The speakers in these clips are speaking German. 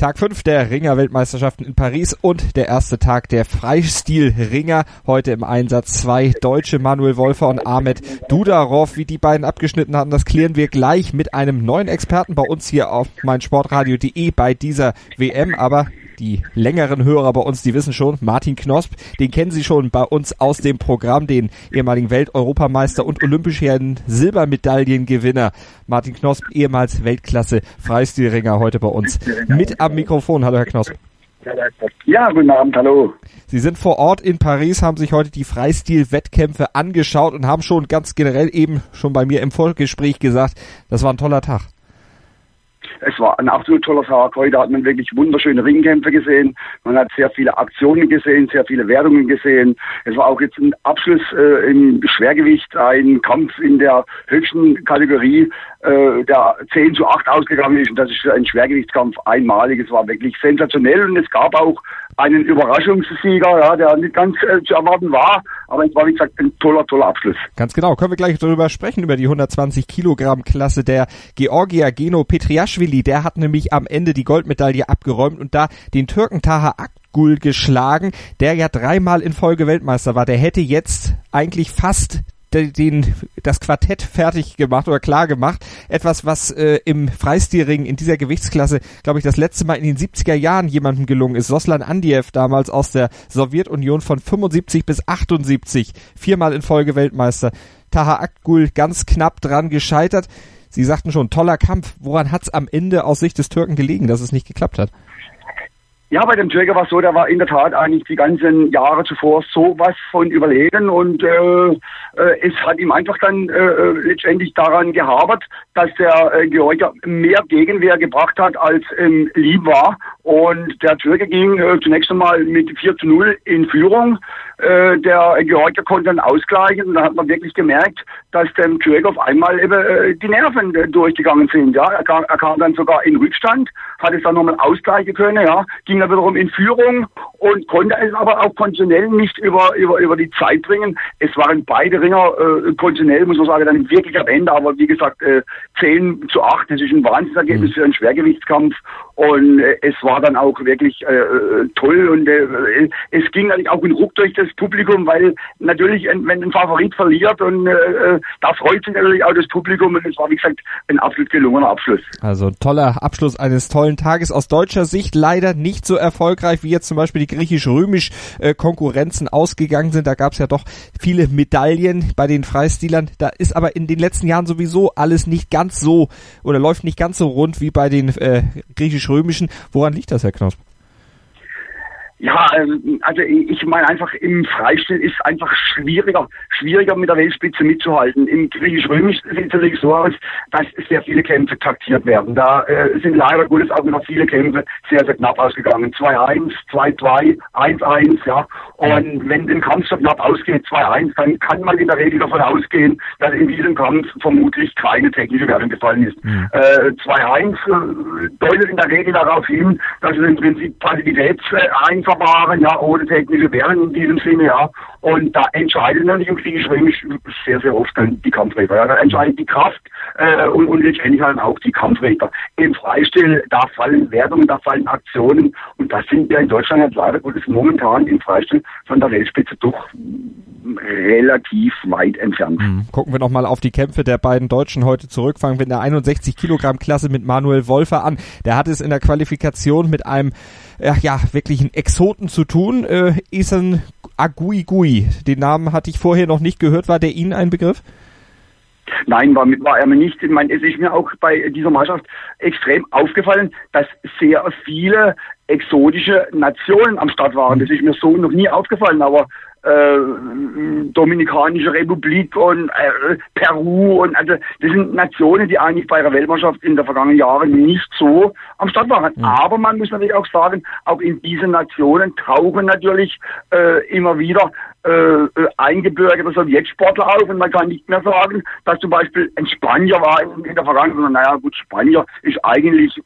Tag 5 der Ringer-Weltmeisterschaften in Paris und der erste Tag der Freistil-Ringer. Heute im Einsatz zwei Deutsche, Manuel Wolfer und Ahmed Dudarov. Wie die beiden abgeschnitten hatten, das klären wir gleich mit einem neuen Experten bei uns hier auf meinsportradio.de bei dieser WM. Aber die längeren Hörer bei uns, die wissen schon, Martin Knosp, den kennen Sie schon bei uns aus dem Programm, den ehemaligen Welt-Europameister und olympischen Silbermedaillengewinner. Martin Knosp, ehemals Weltklasse Freistilringer, heute bei uns mit am Mikrofon. Hallo, Herr Knosp. Ja, guten Abend, hallo. Sie sind vor Ort in Paris, haben sich heute die Freistil-Wettkämpfe angeschaut und haben schon ganz generell eben schon bei mir im Vorgespräch gesagt, das war ein toller Tag. Es war ein absolut toller Tag. Heute hat man wirklich wunderschöne Ringkämpfe gesehen. Man hat sehr viele Aktionen gesehen, sehr viele Wertungen gesehen. Es war auch jetzt ein Abschluss äh, im Schwergewicht, ein Kampf in der höchsten Kategorie, äh, der 10 zu 8 ausgegangen ist. Und das ist einen Schwergewichtskampf einmalig. Es war wirklich sensationell und es gab auch einen Überraschungssieger, ja, der nicht ganz äh, zu erwarten war. Aber es war, wie gesagt, ein toller, toller Abschluss. Ganz genau. Können wir gleich darüber sprechen, über die 120 Kilogramm Klasse der Georgier Geno Petriashvili. Der hat nämlich am Ende die Goldmedaille abgeräumt und da den Türken Taha Akgul geschlagen, der ja dreimal in Folge Weltmeister war. Der hätte jetzt eigentlich fast den, das Quartett fertig gemacht oder klar gemacht. Etwas, was äh, im Freistilring in dieser Gewichtsklasse, glaube ich, das letzte Mal in den 70er Jahren jemandem gelungen ist. Soslan Andiev damals aus der Sowjetunion von 75 bis 78, viermal in Folge Weltmeister. Taha Akgul ganz knapp dran gescheitert. Sie sagten schon, toller Kampf. Woran hat es am Ende aus Sicht des Türken gelegen, dass es nicht geklappt hat? Ja, bei dem Träger war es so, der war in der Tat eigentlich die ganzen Jahre zuvor so was von überlegen und äh, äh, es hat ihm einfach dann äh, äh, letztendlich daran gehabert, dass der äh, Georgier mehr Gegenwehr gebracht hat, als ähm, lieb war. Und der Türke ging äh, zunächst einmal mit 4 zu 0 in Führung. Äh, der Georgier konnte dann ausgleichen und da hat man wirklich gemerkt, dass dem Türke auf einmal eben äh, die Nerven äh, durchgegangen sind. Ja, er kam, er kam dann sogar in Rückstand, hat es dann nochmal ausgleichen können, ja, ging er wiederum in Führung und konnte es aber auch konditionell nicht über, über, über die Zeit bringen. Es waren beide Ringer äh, konditionell, muss man sagen, dann wirklich am Ende, aber wie gesagt, äh, 10 zu 8, das ist ein Wahnsinnsergebnis mhm. für einen Schwergewichtskampf und äh, es war dann auch wirklich äh, äh toll und äh, es ging natürlich auch ein Ruck durch das Publikum, weil natürlich, wenn ein Favorit verliert und äh, äh, da freut sich natürlich auch das Publikum und es war, wie gesagt, ein absolut gelungener Abschluss. Also toller Abschluss eines tollen Tages aus deutscher Sicht leider nicht so erfolgreich, wie jetzt zum Beispiel die griechisch-römisch äh, Konkurrenzen ausgegangen sind. Da gab es ja doch viele Medaillen bei den Freistilern. Da ist aber in den letzten Jahren sowieso alles nicht ganz so oder läuft nicht ganz so rund wie bei den äh, griechisch-römischen. Woran liegt das, Herr Knosp? Ja, ähm, also ich meine einfach im Freistil ist einfach schwieriger, schwieriger mit der Weltspitze mitzuhalten. Im griechisch-römisch sieht es natürlich so aus, dass sehr viele Kämpfe taktiert werden. Da äh, sind leider Gottes auch noch viele Kämpfe sehr, sehr knapp ausgegangen. 2-1, 2-2, 1-1, ja. Und wenn ein Kampf so knapp ausgeht, 2-1, dann kann man in der Regel davon ausgehen, dass in diesem Kampf vermutlich keine technische Wertung gefallen ist. Mhm. Äh, 2-1 äh, deutet in der Regel darauf hin, dass es im Prinzip Passivität äh, einfach Verfahren, ja, ohne technische Währung in diesem Sinne, ja. Und da entscheidet natürlich im Kriegsrömisch sehr, sehr oft dann die Kampfräder. Ja. Da entscheidet die Kraft äh, und, und letztendlich halt auch die Kampfräder. Im Freistil, da fallen Wertungen, da fallen Aktionen und das sind wir in Deutschland jetzt leider Gottes momentan im Freistil von der Weltspitze doch relativ weit entfernt. Mhm. Gucken wir nochmal auf die Kämpfe der beiden Deutschen heute zurück. Fangen wir in der 61 Kilogramm Klasse mit Manuel Wolfer an. Der hat es in der Qualifikation mit einem ja, ja wirklichen Exoten zu tun. Äh, Isan Aguigui, den Namen hatte ich vorher noch nicht gehört. War der Ihnen ein Begriff? Nein, war, war er mir nicht. Ich meine, es ist mir auch bei dieser Mannschaft extrem aufgefallen, dass sehr viele exotische Nationen am Start waren. Das ist mir so noch nie aufgefallen, aber äh, Dominikanische Republik und äh, Peru und also das sind Nationen, die eigentlich bei der Weltmeisterschaft in der vergangenen Jahren nicht so am Start waren. Mhm. Aber man muss natürlich auch sagen, auch in diesen Nationen tauchen natürlich äh, immer wieder äh, äh eingebürgerte Sowjetsportler auf und man kann nicht mehr sagen, dass zum Beispiel ein Spanier war in, in der Vergangenheit, naja gut, Spanier ist eigentlich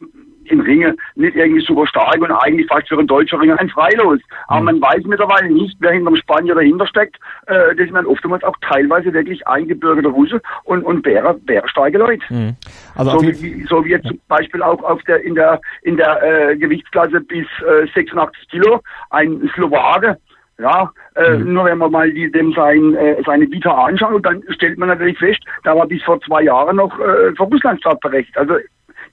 im Ringe nicht irgendwie super stark und eigentlich fast für einen deutschen Ringer ein Freilos. Aber mhm. man weiß mittlerweile nicht, wer hinter dem Spanier dahinter steckt. Äh, das sind dann oftmals auch teilweise wirklich eingebürgerte Russe und, und bärer, bärstarke Leute. Mhm. Also so, wie, so wie jetzt zum Beispiel auch auf der, in der, in der äh, Gewichtsklasse bis äh, 86 Kilo ein Slowake, ja, äh, mhm. nur wenn man mal die, dem sein, äh, seine Vita anschaut, dann stellt man natürlich fest, da war bis vor zwei Jahren noch äh, für Russland startberechtigt. Also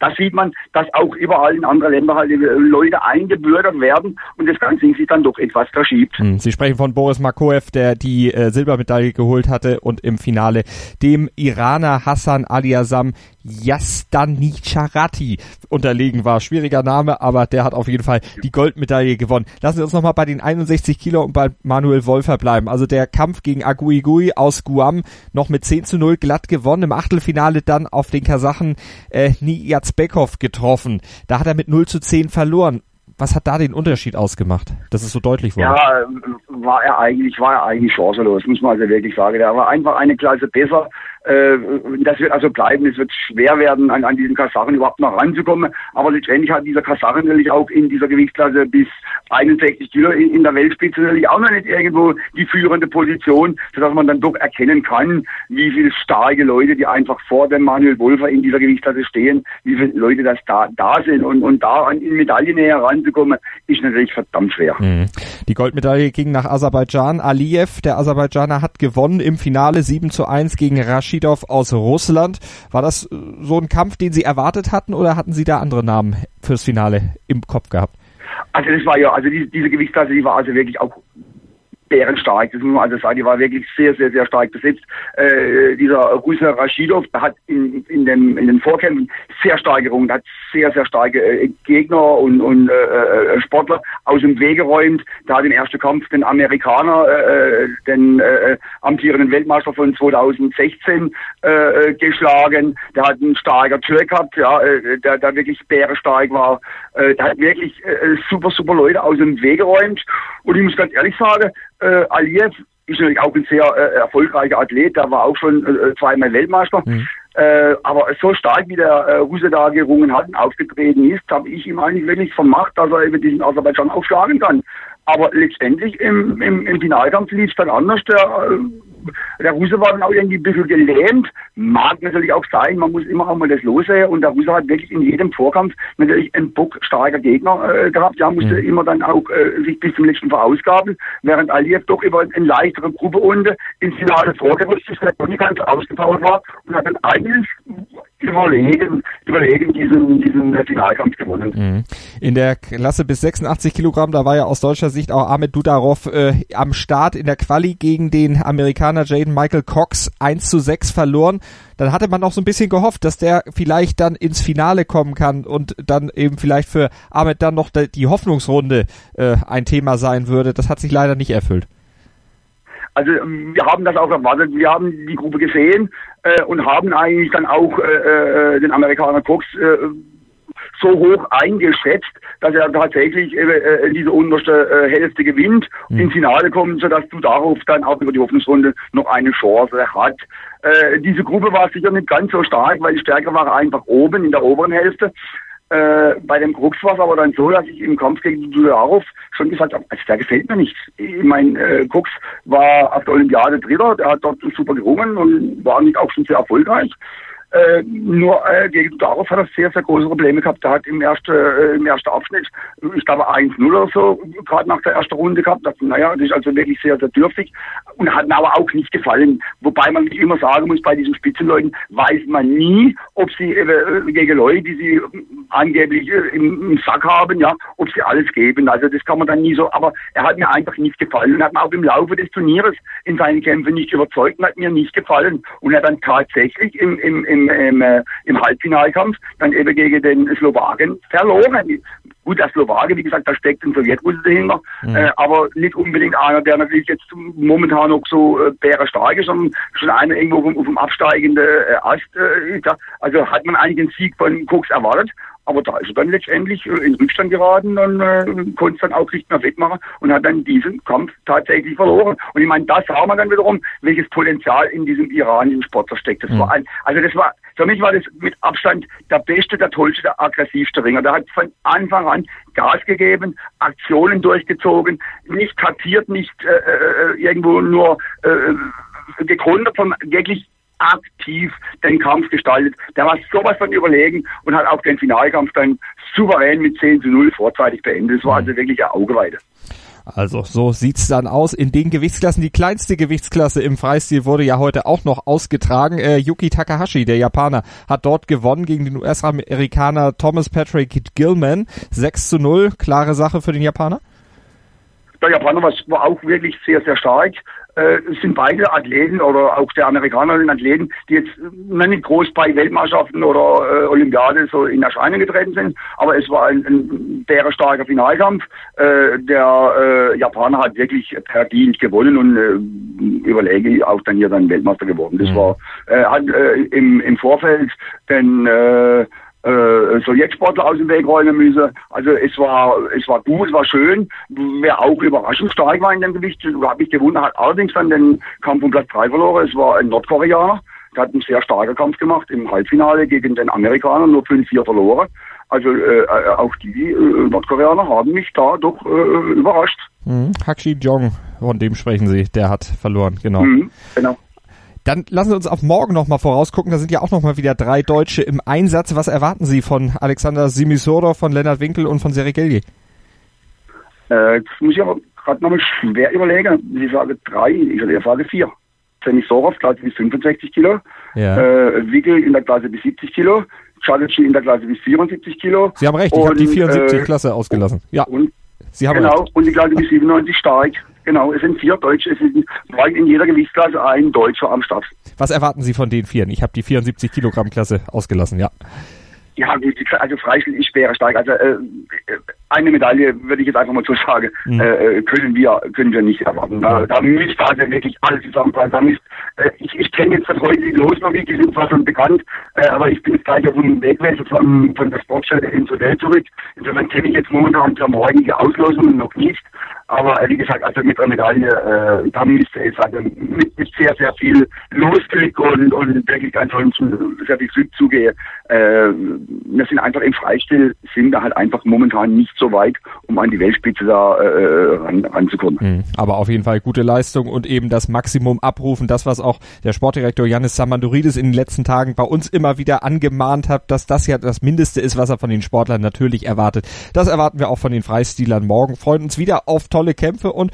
da sieht man, dass auch überall in anderen Ländern halt Leute eingebürgert werden und das Ganze sich dann doch etwas verschiebt. Hm, Sie sprechen von Boris Makoev, der die äh, Silbermedaille geholt hatte und im Finale dem Iraner Hassan Aliasam Yastanicharati unterlegen war. Schwieriger Name, aber der hat auf jeden Fall die Goldmedaille gewonnen. Lassen Sie uns nochmal bei den 61 Kilo und bei Manuel Wolfer bleiben. Also der Kampf gegen Aguigui aus Guam noch mit 10 zu 0 glatt gewonnen. Im Achtelfinale dann auf den Kasachen äh, Niyazbekov getroffen. Da hat er mit 0 zu 10 verloren. Was hat da den Unterschied ausgemacht, dass es so deutlich wurde? Ja, war er eigentlich, war er eigentlich chancenlos, muss man also wirklich sagen. Der war einfach eine Klasse besser. Äh, das wird also bleiben. Es wird schwer werden, an, an diesen Kasachen überhaupt noch ranzukommen. Aber letztendlich hat dieser Kasachen natürlich auch in dieser Gewichtsklasse bis 61 Kilo in, in der Weltspitze natürlich auch noch nicht irgendwo die führende Position, sodass man dann doch erkennen kann, wie viele starke Leute, die einfach vor dem Manuel Wolfer in dieser Gewichtsklasse stehen, wie viele Leute das da, da sind. Und, und da an in Medaillennähe ranzukommen, ist natürlich verdammt schwer. Mhm. Die Goldmedaille ging nach Aserbaidschan. Aliyev, der Aserbaidschaner, hat gewonnen im Finale 7 zu 1 gegen Rashid Rashidov aus Russland. War das äh, so ein Kampf, den Sie erwartet hatten oder hatten Sie da andere Namen fürs Finale im Kopf gehabt? Also das war ja, also diese, diese Gewichtsklasse, die war also wirklich auch bärenstark. Das muss man also sagen, die war wirklich sehr, sehr, sehr stark besetzt. Äh, dieser Russe Rashidov, hat in, in, dem, in den Vorkämpfen sehr stark gerungen, hat sehr, sehr starke äh, Gegner und, und äh, äh Sportler aus dem Weg geräumt. Der hat im ersten Kampf den Amerikaner, äh, äh den äh, amtierenden Weltmeister von 2016 äh, geschlagen. Der hat einen starker Türk gehabt, ja, äh, der, der wirklich bärenstark war. Äh, der hat wirklich äh, super, super Leute aus dem Weg geräumt. Und ich muss ganz ehrlich sagen, äh, Aliyev ist natürlich auch ein sehr äh, erfolgreicher Athlet, der war auch schon äh, zweimal Weltmeister. Mhm. Äh, aber so stark wie der äh, Russe da gerungen hat und aufgetreten ist, habe ich ihm eigentlich wirklich vermacht, dass er über diesen Aserbaidschan aufschlagen kann. Aber letztendlich im, im, im Finalkampf lief es dann anders. Der, äh, der Russe war dann auch irgendwie ein bisschen gelähmt. Mag natürlich auch sein, man muss immer auch mal das lossehen. Und der Russe hat wirklich in jedem Vorkampf natürlich einen bockstarker Gegner äh, gehabt. Ja, musste mhm. immer dann auch äh, sich bis zum letzten verausgaben, während Aliyev doch über eine leichtere Gruppe unten ins Finale vorgerückt ist, der nicht ganz ausgebaut war und hat dann eigentlich überlegen, überlegen diesen, diesen Finalkampf gewonnen. Mhm. In der Klasse bis 86 Kilogramm, da war ja aus deutscher Sicht auch Ahmed Dudarov äh, am Start in der Quali gegen den Amerikaner Jaden Michael Cox 1 zu 6 verloren. Dann hatte man auch so ein bisschen gehofft, dass der vielleicht dann ins Finale kommen kann und dann eben vielleicht für Ahmed dann noch die Hoffnungsrunde äh, ein Thema sein würde. Das hat sich leider nicht erfüllt. Also wir haben das auch erwartet. Wir haben die Gruppe gesehen äh, und haben eigentlich dann auch äh, äh, den Amerikaner Cox äh, so hoch eingeschätzt, dass er tatsächlich äh, diese unterste äh, Hälfte gewinnt, mhm. ins Finale kommt, sodass du darauf dann auch über die Hoffnungsrunde noch eine Chance hat. Äh, diese Gruppe war sicher nicht ganz so stark, weil die Stärke war einfach oben in der oberen Hälfte. Äh, bei dem Krux war es aber dann so, dass ich im Kampf gegen Dularov schon gesagt habe, also der gefällt mir nicht. Ich mein, äh, Krux war auf der Olympiade Dritter, der hat dort super gerungen und war nicht auch schon sehr erfolgreich. Äh, nur äh, gegen darauf hat er sehr, sehr große Probleme gehabt. Er hat im ersten, äh, im ersten Abschnitt, ich glaube 1-0 oder so, gerade nach der ersten Runde gehabt. Das, naja, das ist also wirklich sehr, sehr dürftig und hat mir aber auch nicht gefallen. Wobei man immer sagen muss, bei diesen Spitzenleuten weiß man nie, ob sie äh, gegen Leute, die sie angeblich äh, im, im, Sack haben, ja, ob sie alles geben. Also das kann man dann nie so, aber er hat mir einfach nicht gefallen und hat mir auch im Laufe des Turnieres in seinen Kämpfen nicht überzeugt und hat mir nicht gefallen. Und er hat dann tatsächlich im, im, im im, im, äh, im Halbfinalkampf dann eben gegen den Slowaken verloren. Gut, der Slowake, wie gesagt, da steckt ein Sowjetrusse dahinter, mhm. äh, aber nicht unbedingt einer, der natürlich jetzt momentan noch so äh, bärenstark ist, sondern schon einer irgendwo auf, auf dem absteigenden äh, Ast äh, ist. Also hat man eigentlich den Sieg von Cooks erwartet aber da ist er dann letztendlich äh, in Rückstand geraten und äh, konnte es dann auch nicht mehr wettmachen und hat dann diesen Kampf tatsächlich verloren. Und ich meine, das sah man dann wiederum, welches Potenzial in diesem iranischen Sportler steckt. Das mhm. war ein, also das war, für mich war das mit Abstand der beste, der tollste, der aggressivste Ringer. Der hat von Anfang an Gas gegeben, Aktionen durchgezogen, nicht kartiert, nicht äh, äh, irgendwo nur äh, gegründet von wirklich aktiv den Kampf gestaltet. Der war sowas von überlegen und hat auch den Finalkampf dann souverän mit 10 zu 0 vorzeitig beendet. Das war also wirklich eine Augeweide. Also so sieht's dann aus in den Gewichtsklassen. Die kleinste Gewichtsklasse im Freistil wurde ja heute auch noch ausgetragen. Äh, Yuki Takahashi, der Japaner, hat dort gewonnen gegen den US-Amerikaner Thomas Patrick Gilman. 6 zu 0, klare Sache für den Japaner. Der Japaner war auch wirklich sehr, sehr stark äh, sind beide Athleten oder auch der Amerikaner sind Athleten, die jetzt nicht groß bei Weltmeisterschaften oder äh, Olympiade so in Erscheinung getreten sind, aber es war ein, ein sehr starker Finalkampf. Äh, der äh, Japaner hat wirklich verdient gewonnen und äh, überlege auch dann hier dann Weltmeister geworden. Das mhm. war äh, hat äh, im, im Vorfeld den äh, äh, Sowjetsportler aus dem Weg räumen müssen. Also es war es war gut, es war schön. Wer auch überraschend stark war in dem Gewicht, habe mich gewundert, hat allerdings dann den Kampf um Platz 3 verloren. Es war ein Nordkoreaner. Der hat einen sehr starken Kampf gemacht im Halbfinale gegen den Amerikaner, nur 5-4 verloren. Also äh, auch die äh, Nordkoreaner haben mich da doch äh, überrascht. Mhm. Hakshi Jong, von dem sprechen Sie, der hat verloren, genau. Mhm, genau. Dann lassen Sie uns auf morgen nochmal vorausgucken. Da sind ja auch nochmal wieder drei Deutsche im Einsatz. Was erwarten Sie von Alexander Simisoro, von Lennart Winkel und von Serigelli? Äh, jetzt muss ich aber gerade nochmal schwer überlegen. Ich sage drei, ich sage vier. Semisorov, Klasse bis 65 Kilo. Ja. Äh, Wickel in der Klasse bis 70 Kilo. Chalici in der Klasse bis 74 Kilo. Sie haben recht, ich habe die 74 äh, Klasse ausgelassen. Ja. Und, Sie haben genau, recht. und die Klasse bis 97 stark. Genau, es sind vier Deutsche, es sind in jeder Gewichtsklasse ein Deutscher am Start. Was erwarten Sie von den Vieren? Ich habe die 74 Kilogramm Klasse ausgelassen, ja. Ja, gut, also Freistil ist schwerer stark. Also äh, eine Medaille, würde ich jetzt einfach mal so sagen, mhm. äh, können wir können wir nicht erwarten. Da, da müsste also wirklich alles. Da müsst, äh, ich ich kenne jetzt das heute die Loslogik, die sind zwar schon bekannt, äh, aber ich bin jetzt gleich auf dem Weg von, von der Sportstelle ins Hotel zurück. Insofern kenne ich jetzt momentan der morgige Auslosung noch nicht. Aber äh, wie gesagt, also mit der Medaille, äh, da müsste es also mit, mit sehr, sehr viel Losglück und, und wirklich ansonsten sehr viel zugehe. Äh, wir sind einfach im Freistil, sind da halt einfach momentan nicht so weit, um an die Weltspitze da äh, ran, ranzukommen. Mhm. Aber auf jeden Fall gute Leistung und eben das Maximum abrufen, das was auch der Sportdirektor Janis Samandoridis in den letzten Tagen bei uns immer wieder angemahnt hat, dass das ja das Mindeste ist, was er von den Sportlern natürlich erwartet. Das erwarten wir auch von den Freistilern morgen. Freuen uns wieder auf tolle tolle Kämpfe und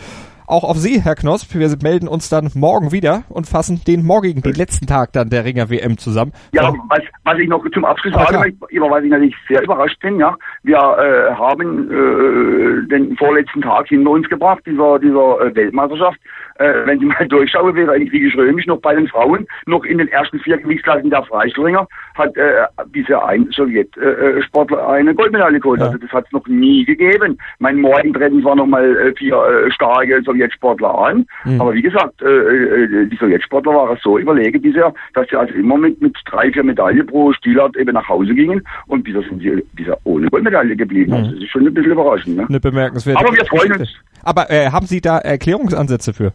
auch auf Sie, Herr Knosp. Wir melden uns dann morgen wieder und fassen den morgigen, den letzten Tag dann der Ringer WM zusammen. Ja, was, was ich noch zum Abschluss ah, sage, über was ich natürlich sehr überrascht bin, ja, wir äh, haben äh, den vorletzten Tag hinter uns gebracht, dieser, dieser äh, Weltmeisterschaft äh, wenn Sie mal durchschauen, wäre eigentlich wie Römisch noch bei den Frauen, noch in den ersten vier Gewichtsklassen der Freistilringer, hat äh, bisher ein Sowjetsportler äh, eine Goldmedaille geholt. Ja. Also das hat es noch nie gegeben. Mein Morgentreten war noch mal äh, vier äh, starke Sowjetsportler an. Mhm. Aber wie gesagt, äh, äh, die Sowjetsportler waren so überlegen bisher, dass sie also immer mit, mit drei, vier Medaillen pro Stilart eben nach Hause gingen und bisher sind sie bisher ohne Goldmedaille geblieben. Mhm. Also das ist schon ein bisschen überraschend. Ne? Eine bemerkenswerte Aber wir freuen uns. Aber äh, haben Sie da Erklärungsansätze für?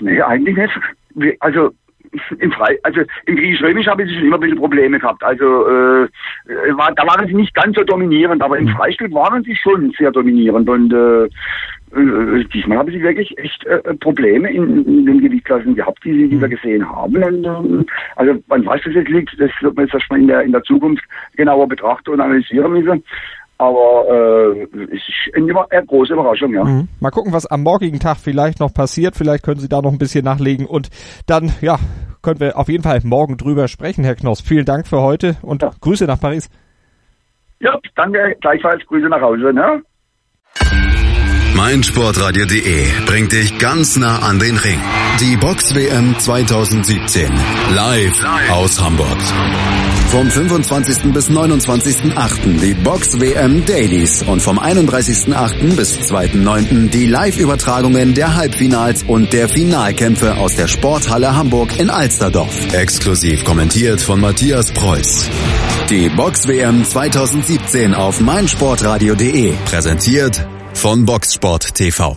Nee, eigentlich nicht. Also im Frei, also im Griechisch-Römisch habe ich schon immer ein bisschen Probleme gehabt. Also äh, war, da waren sie nicht ganz so dominierend, aber im mhm. Freistil waren sie schon sehr dominierend und äh, äh, diesmal haben sie wirklich echt äh, Probleme in, in, den Gewichtsklassen gehabt, die, sie, die wir mhm. gesehen haben. Und, äh, also an was das jetzt liegt, das wird man jetzt erstmal in der, in der Zukunft genauer betrachten und analysieren müssen. Aber äh, es ist eine, eine große Überraschung, ja. Mhm. Mal gucken, was am morgigen Tag vielleicht noch passiert. Vielleicht können Sie da noch ein bisschen nachlegen und dann, ja, können wir auf jeden Fall morgen drüber sprechen, Herr Knoss. Vielen Dank für heute und ja. Grüße nach Paris. Ja, danke, gleichfalls Grüße nach Hause, ne? meinsportradio.de bringt dich ganz nah an den Ring. Die Box WM 2017 live, live. aus Hamburg. Vom 25. bis 29.8. die Box WM Dailies und vom 31.8. bis 2.9. die Live-Übertragungen der Halbfinals und der Finalkämpfe aus der Sporthalle Hamburg in Alsterdorf. Exklusiv kommentiert von Matthias Preuß. Die Box WM 2017 auf meinsportradio.de. Präsentiert von Boxsport TV.